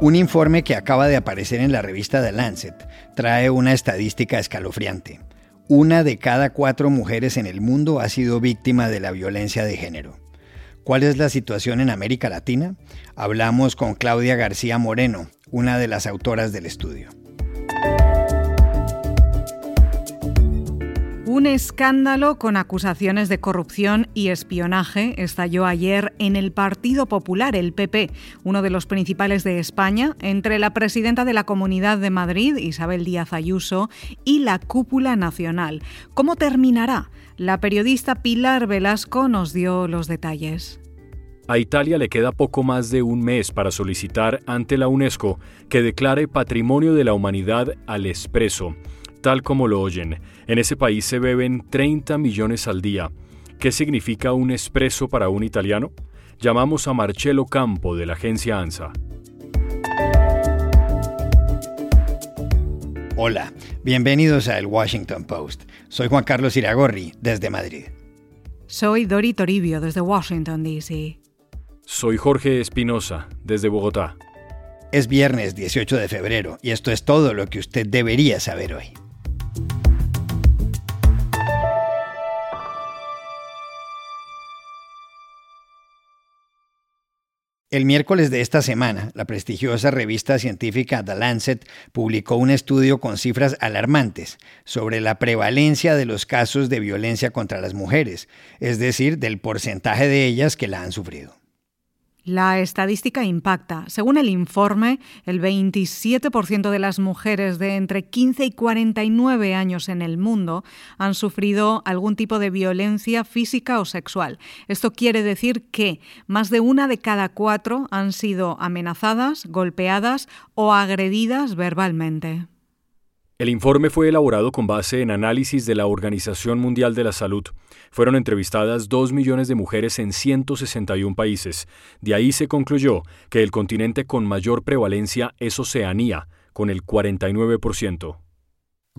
Un informe que acaba de aparecer en la revista The Lancet trae una estadística escalofriante. Una de cada cuatro mujeres en el mundo ha sido víctima de la violencia de género. ¿Cuál es la situación en América Latina? Hablamos con Claudia García Moreno, una de las autoras del estudio. Un escándalo con acusaciones de corrupción y espionaje estalló ayer en el Partido Popular, el PP, uno de los principales de España, entre la presidenta de la Comunidad de Madrid, Isabel Díaz Ayuso, y la cúpula nacional. ¿Cómo terminará? La periodista Pilar Velasco nos dio los detalles. A Italia le queda poco más de un mes para solicitar ante la UNESCO que declare Patrimonio de la Humanidad al Espresso tal como lo oyen. En ese país se beben 30 millones al día. ¿Qué significa un espresso para un italiano? Llamamos a Marcello Campo de la agencia ANSA. Hola, bienvenidos a El Washington Post. Soy Juan Carlos Iragorri, desde Madrid. Soy Dori Toribio, desde Washington, D.C. Soy Jorge Espinosa, desde Bogotá. Es viernes 18 de febrero y esto es todo lo que usted debería saber hoy. El miércoles de esta semana, la prestigiosa revista científica The Lancet publicó un estudio con cifras alarmantes sobre la prevalencia de los casos de violencia contra las mujeres, es decir, del porcentaje de ellas que la han sufrido. La estadística impacta. Según el informe, el 27% de las mujeres de entre 15 y 49 años en el mundo han sufrido algún tipo de violencia física o sexual. Esto quiere decir que más de una de cada cuatro han sido amenazadas, golpeadas o agredidas verbalmente. El informe fue elaborado con base en análisis de la Organización Mundial de la Salud. Fueron entrevistadas 2 millones de mujeres en 161 países. De ahí se concluyó que el continente con mayor prevalencia es Oceanía, con el 49%.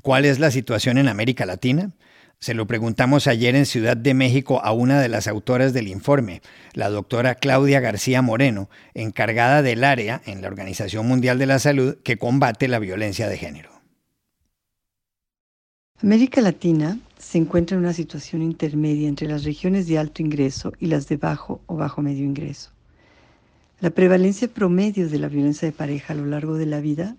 ¿Cuál es la situación en América Latina? Se lo preguntamos ayer en Ciudad de México a una de las autoras del informe, la doctora Claudia García Moreno, encargada del área en la Organización Mundial de la Salud que combate la violencia de género. América Latina se encuentra en una situación intermedia entre las regiones de alto ingreso y las de bajo o bajo medio ingreso. La prevalencia promedio de la violencia de pareja a lo largo de la vida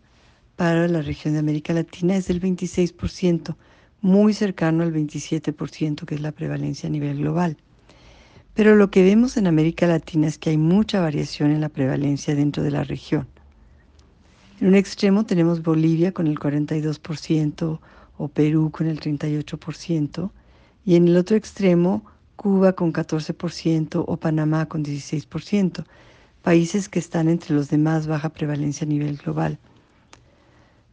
para la región de América Latina es del 26%, muy cercano al 27% que es la prevalencia a nivel global. Pero lo que vemos en América Latina es que hay mucha variación en la prevalencia dentro de la región. En un extremo tenemos Bolivia con el 42%, o Perú con el 38%, y en el otro extremo Cuba con 14% o Panamá con 16%, países que están entre los de más baja prevalencia a nivel global.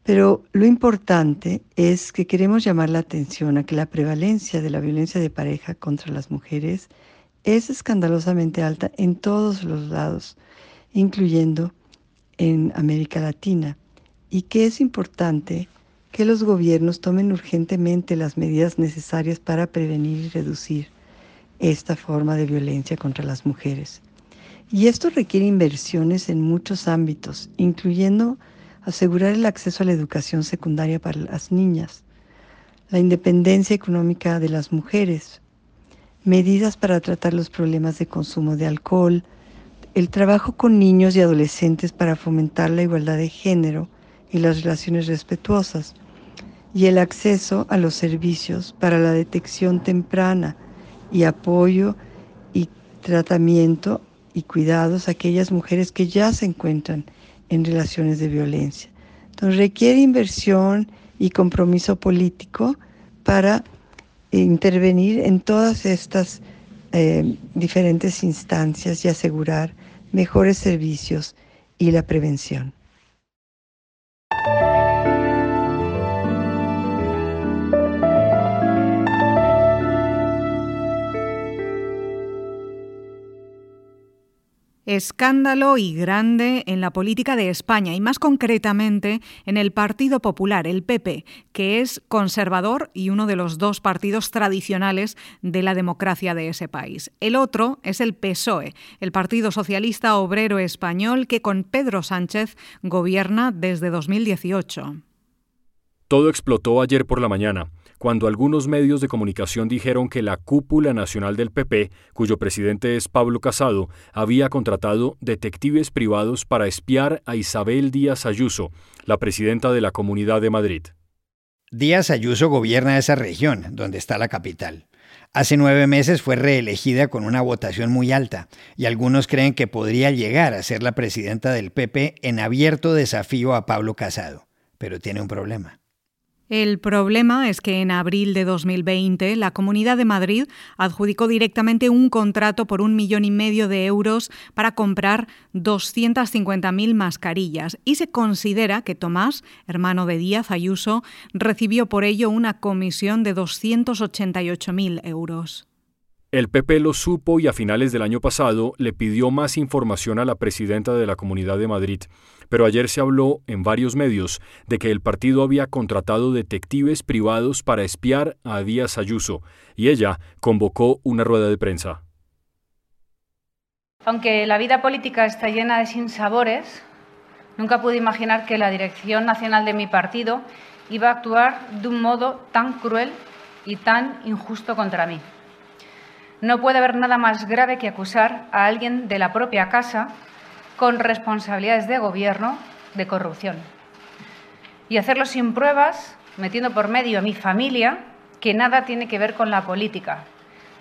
Pero lo importante es que queremos llamar la atención a que la prevalencia de la violencia de pareja contra las mujeres es escandalosamente alta en todos los lados, incluyendo en América Latina, y que es importante que los gobiernos tomen urgentemente las medidas necesarias para prevenir y reducir esta forma de violencia contra las mujeres. Y esto requiere inversiones en muchos ámbitos, incluyendo asegurar el acceso a la educación secundaria para las niñas, la independencia económica de las mujeres, medidas para tratar los problemas de consumo de alcohol, el trabajo con niños y adolescentes para fomentar la igualdad de género y las relaciones respetuosas, y el acceso a los servicios para la detección temprana y apoyo y tratamiento y cuidados a aquellas mujeres que ya se encuentran en relaciones de violencia. Entonces requiere inversión y compromiso político para intervenir en todas estas eh, diferentes instancias y asegurar mejores servicios y la prevención. Escándalo y grande en la política de España y más concretamente en el Partido Popular, el PP, que es conservador y uno de los dos partidos tradicionales de la democracia de ese país. El otro es el PSOE, el Partido Socialista Obrero Español, que con Pedro Sánchez gobierna desde 2018. Todo explotó ayer por la mañana cuando algunos medios de comunicación dijeron que la cúpula nacional del PP, cuyo presidente es Pablo Casado, había contratado detectives privados para espiar a Isabel Díaz Ayuso, la presidenta de la Comunidad de Madrid. Díaz Ayuso gobierna esa región, donde está la capital. Hace nueve meses fue reelegida con una votación muy alta, y algunos creen que podría llegar a ser la presidenta del PP en abierto desafío a Pablo Casado. Pero tiene un problema. El problema es que en abril de 2020 la Comunidad de Madrid adjudicó directamente un contrato por un millón y medio de euros para comprar 250.000 mascarillas y se considera que Tomás, hermano de Díaz Ayuso, recibió por ello una comisión de 288.000 euros. El PP lo supo y a finales del año pasado le pidió más información a la presidenta de la Comunidad de Madrid, pero ayer se habló en varios medios de que el partido había contratado detectives privados para espiar a Díaz Ayuso y ella convocó una rueda de prensa. Aunque la vida política está llena de sinsabores, nunca pude imaginar que la dirección nacional de mi partido iba a actuar de un modo tan cruel y tan injusto contra mí. No puede haber nada más grave que acusar a alguien de la propia casa con responsabilidades de gobierno de corrupción. Y hacerlo sin pruebas, metiendo por medio a mi familia, que nada tiene que ver con la política.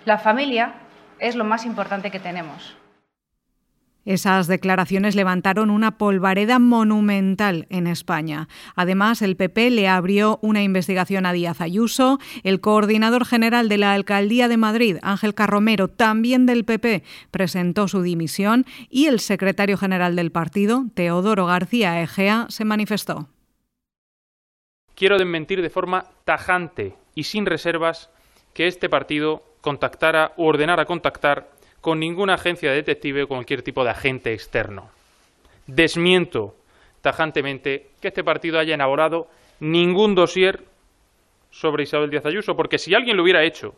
La familia es lo más importante que tenemos. Esas declaraciones levantaron una polvareda monumental en España. Además, el PP le abrió una investigación a Díaz Ayuso, el coordinador general de la Alcaldía de Madrid, Ángel Carromero, también del PP, presentó su dimisión y el secretario general del partido, Teodoro García Egea, se manifestó. Quiero desmentir de forma tajante y sin reservas que este partido contactara o ordenara contactar con ninguna agencia de detective o cualquier tipo de agente externo. Desmiento tajantemente que este partido haya elaborado ningún dossier sobre Isabel Díaz Ayuso, porque si alguien lo hubiera hecho,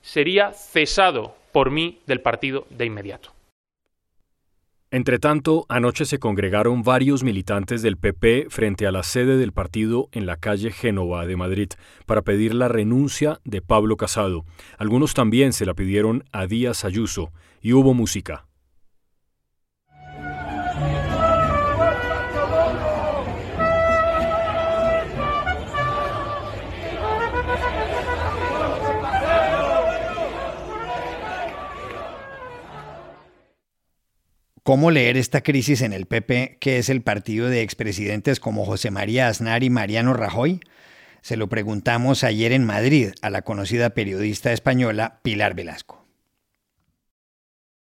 sería cesado por mí del partido de inmediato. Entretanto, anoche se congregaron varios militantes del PP frente a la sede del partido en la calle Génova de Madrid para pedir la renuncia de Pablo Casado. Algunos también se la pidieron a Díaz Ayuso y hubo música. ¿Cómo leer esta crisis en el PP, que es el partido de expresidentes como José María Aznar y Mariano Rajoy? Se lo preguntamos ayer en Madrid a la conocida periodista española Pilar Velasco.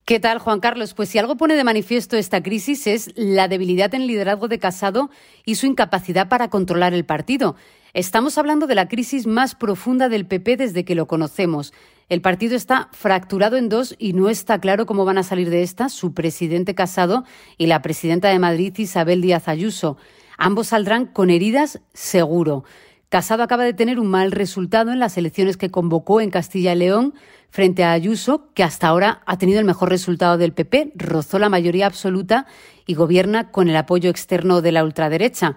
¿Qué tal, Juan Carlos? Pues si algo pone de manifiesto esta crisis es la debilidad en liderazgo de Casado y su incapacidad para controlar el partido. Estamos hablando de la crisis más profunda del PP desde que lo conocemos. El partido está fracturado en dos y no está claro cómo van a salir de esta su presidente Casado y la presidenta de Madrid, Isabel Díaz Ayuso. Ambos saldrán con heridas seguro. Casado acaba de tener un mal resultado en las elecciones que convocó en Castilla y León frente a Ayuso, que hasta ahora ha tenido el mejor resultado del PP, rozó la mayoría absoluta y gobierna con el apoyo externo de la ultraderecha.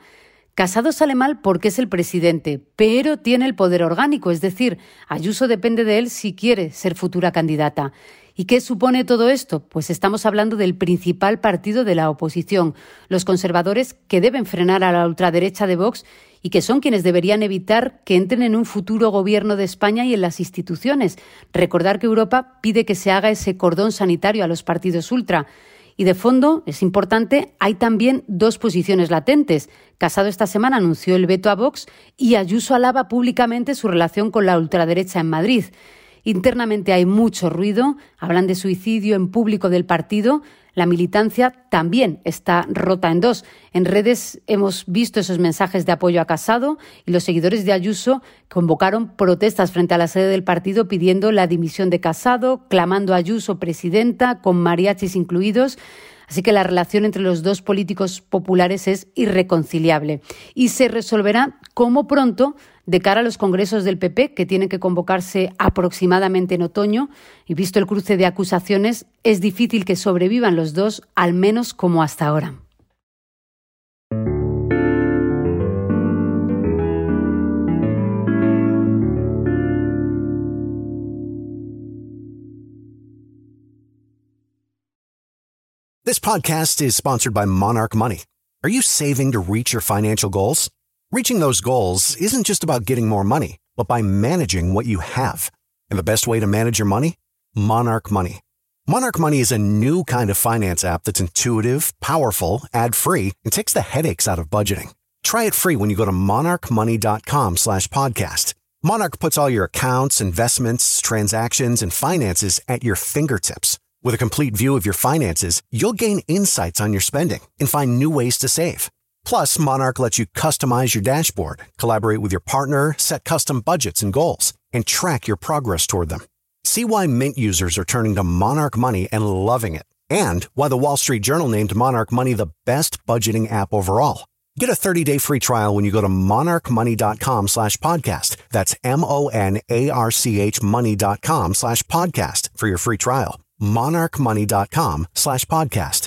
Casado sale mal porque es el presidente, pero tiene el poder orgánico, es decir, Ayuso depende de él si quiere ser futura candidata. ¿Y qué supone todo esto? Pues estamos hablando del principal partido de la oposición, los conservadores que deben frenar a la ultraderecha de Vox y que son quienes deberían evitar que entren en un futuro gobierno de España y en las instituciones. Recordar que Europa pide que se haga ese cordón sanitario a los partidos ultra. Y de fondo, es importante, hay también dos posiciones latentes. Casado esta semana anunció el veto a Vox y Ayuso alaba públicamente su relación con la ultraderecha en Madrid. Internamente hay mucho ruido, hablan de suicidio en público del partido, la militancia también está rota en dos. En redes hemos visto esos mensajes de apoyo a Casado y los seguidores de Ayuso convocaron protestas frente a la sede del partido pidiendo la dimisión de Casado, clamando a Ayuso presidenta, con mariachis incluidos. Así que la relación entre los dos políticos populares es irreconciliable y se resolverá como pronto de cara a los congresos del PP, que tienen que convocarse aproximadamente en otoño, y visto el cruce de acusaciones, es difícil que sobrevivan los dos, al menos como hasta ahora. This podcast is sponsored by Monarch Money. Are you saving to reach your financial goals? Reaching those goals isn't just about getting more money, but by managing what you have. And the best way to manage your money? Monarch Money. Monarch Money is a new kind of finance app that's intuitive, powerful, ad-free, and takes the headaches out of budgeting. Try it free when you go to monarchmoney.com slash podcast. Monarch puts all your accounts, investments, transactions, and finances at your fingertips. With a complete view of your finances, you'll gain insights on your spending and find new ways to save. Plus, Monarch lets you customize your dashboard, collaborate with your partner, set custom budgets and goals, and track your progress toward them. See why Mint users are turning to Monarch Money and loving it, and why the Wall Street Journal named Monarch Money the best budgeting app overall. Get a 30-day free trial when you go to monarchmoney.com slash podcast. That's M-O-N-A-R-C-H money.com slash podcast for your free trial. monarchmoney.com slash podcast.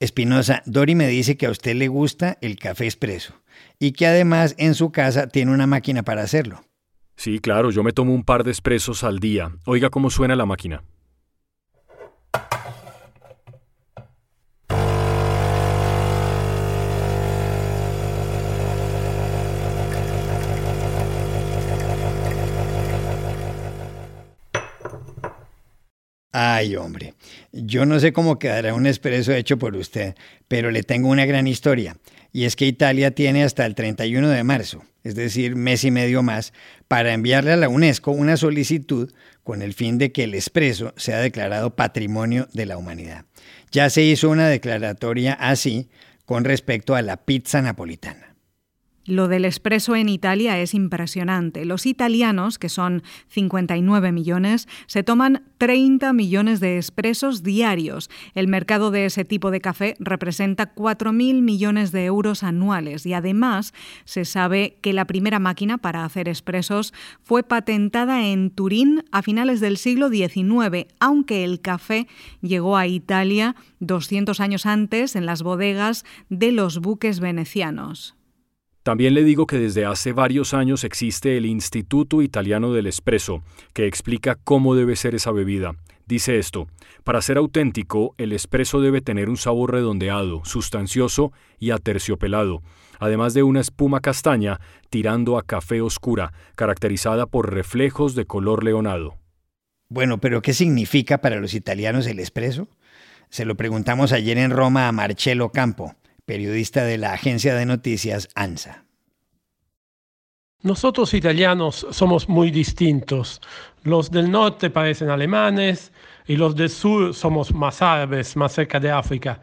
Espinosa, Dori me dice que a usted le gusta el café expreso y que además en su casa tiene una máquina para hacerlo. Sí, claro, yo me tomo un par de expresos al día. Oiga cómo suena la máquina. Ay, hombre, yo no sé cómo quedará un expreso hecho por usted, pero le tengo una gran historia, y es que Italia tiene hasta el 31 de marzo, es decir, mes y medio más, para enviarle a la UNESCO una solicitud con el fin de que el expreso sea declarado patrimonio de la humanidad. Ya se hizo una declaratoria así con respecto a la pizza napolitana. Lo del expreso en Italia es impresionante. Los italianos, que son 59 millones, se toman 30 millones de expresos diarios. El mercado de ese tipo de café representa 4.000 millones de euros anuales y además se sabe que la primera máquina para hacer expresos fue patentada en Turín a finales del siglo XIX, aunque el café llegó a Italia 200 años antes en las bodegas de los buques venecianos. También le digo que desde hace varios años existe el Instituto Italiano del Espresso, que explica cómo debe ser esa bebida. Dice esto, para ser auténtico, el espresso debe tener un sabor redondeado, sustancioso y aterciopelado, además de una espuma castaña tirando a café oscura, caracterizada por reflejos de color leonado. Bueno, pero ¿qué significa para los italianos el espresso? Se lo preguntamos ayer en Roma a Marcello Campo, periodista de la agencia de noticias ANSA. Nosotros italianos somos muy distintos. Los del norte parecen alemanes y los del sur somos más árabes, más cerca de África.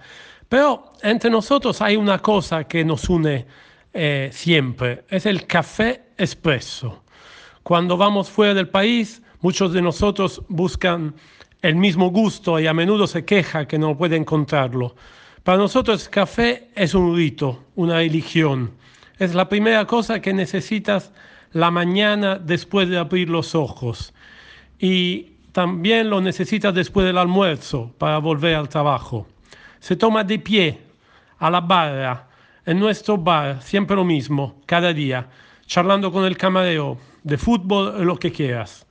Pero entre nosotros hay una cosa que nos une eh, siempre, es el café expreso. Cuando vamos fuera del país, muchos de nosotros buscan el mismo gusto y a menudo se queja que no puede encontrarlo. Para nosotros café es un rito, una religión. Es la primera cosa que necesitas la mañana después de abrir los ojos. Y también lo necesitas después del almuerzo para volver al trabajo. Se toma de pie, a la barra, en nuestro bar, siempre lo mismo, cada día, charlando con el camarero, de fútbol, lo que quieras.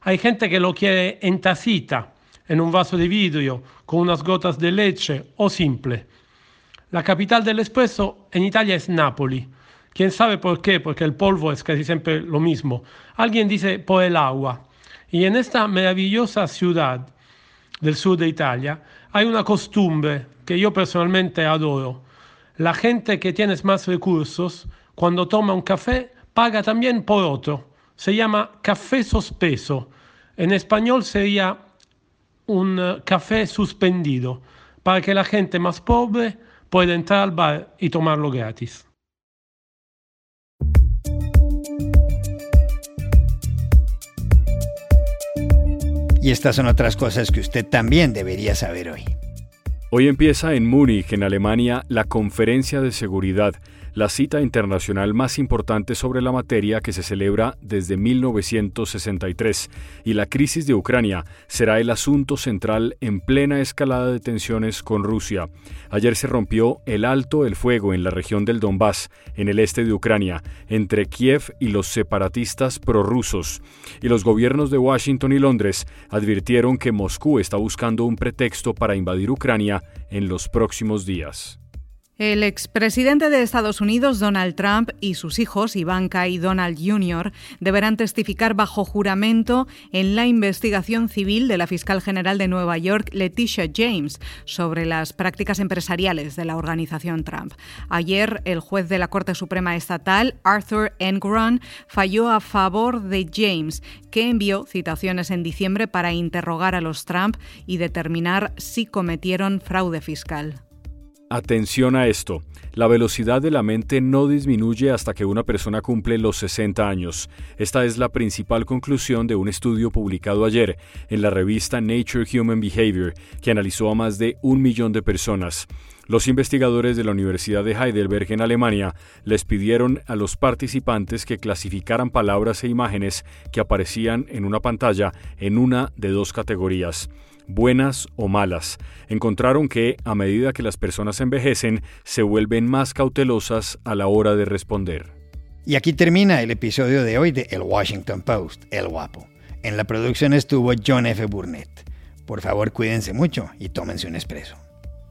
Hay gente que lo quiere en tacita, en un vaso de vidrio con unas gotas de leche o simple. La capital del espresso en Italia es Nápoli. ¿Quién sabe por qué? Porque el polvo es casi siempre lo mismo. Alguien dice por el agua. Y en esta maravillosa ciudad del sur de Italia hay una costumbre que yo personalmente adoro. La gente que tiene más recursos, cuando toma un café, paga también por otro. Se llama café sospeso. En español sería un eh, café suspendido para que la gente más pobre pueda entrar al bar y tomarlo gratis. Y estas son otras cosas que usted también debería saber hoy. Hoy empieza en Múnich, en Alemania, la Conferencia de Seguridad la cita internacional más importante sobre la materia que se celebra desde 1963, y la crisis de Ucrania será el asunto central en plena escalada de tensiones con Rusia. Ayer se rompió el alto el fuego en la región del Donbass, en el este de Ucrania, entre Kiev y los separatistas prorrusos, y los gobiernos de Washington y Londres advirtieron que Moscú está buscando un pretexto para invadir Ucrania en los próximos días. El expresidente de Estados Unidos, Donald Trump, y sus hijos, Ivanka y Donald Jr., deberán testificar bajo juramento en la investigación civil de la fiscal general de Nueva York, Leticia James, sobre las prácticas empresariales de la organización Trump. Ayer, el juez de la Corte Suprema Estatal, Arthur Engoron, falló a favor de James, que envió citaciones en diciembre para interrogar a los Trump y determinar si cometieron fraude fiscal. Atención a esto. La velocidad de la mente no disminuye hasta que una persona cumple los 60 años. Esta es la principal conclusión de un estudio publicado ayer en la revista Nature Human Behavior, que analizó a más de un millón de personas. Los investigadores de la Universidad de Heidelberg en Alemania les pidieron a los participantes que clasificaran palabras e imágenes que aparecían en una pantalla en una de dos categorías buenas o malas, encontraron que, a medida que las personas envejecen, se vuelven más cautelosas a la hora de responder. Y aquí termina el episodio de hoy de El Washington Post, El Guapo. En la producción estuvo John F. Burnett. Por favor, cuídense mucho y tómense un expreso.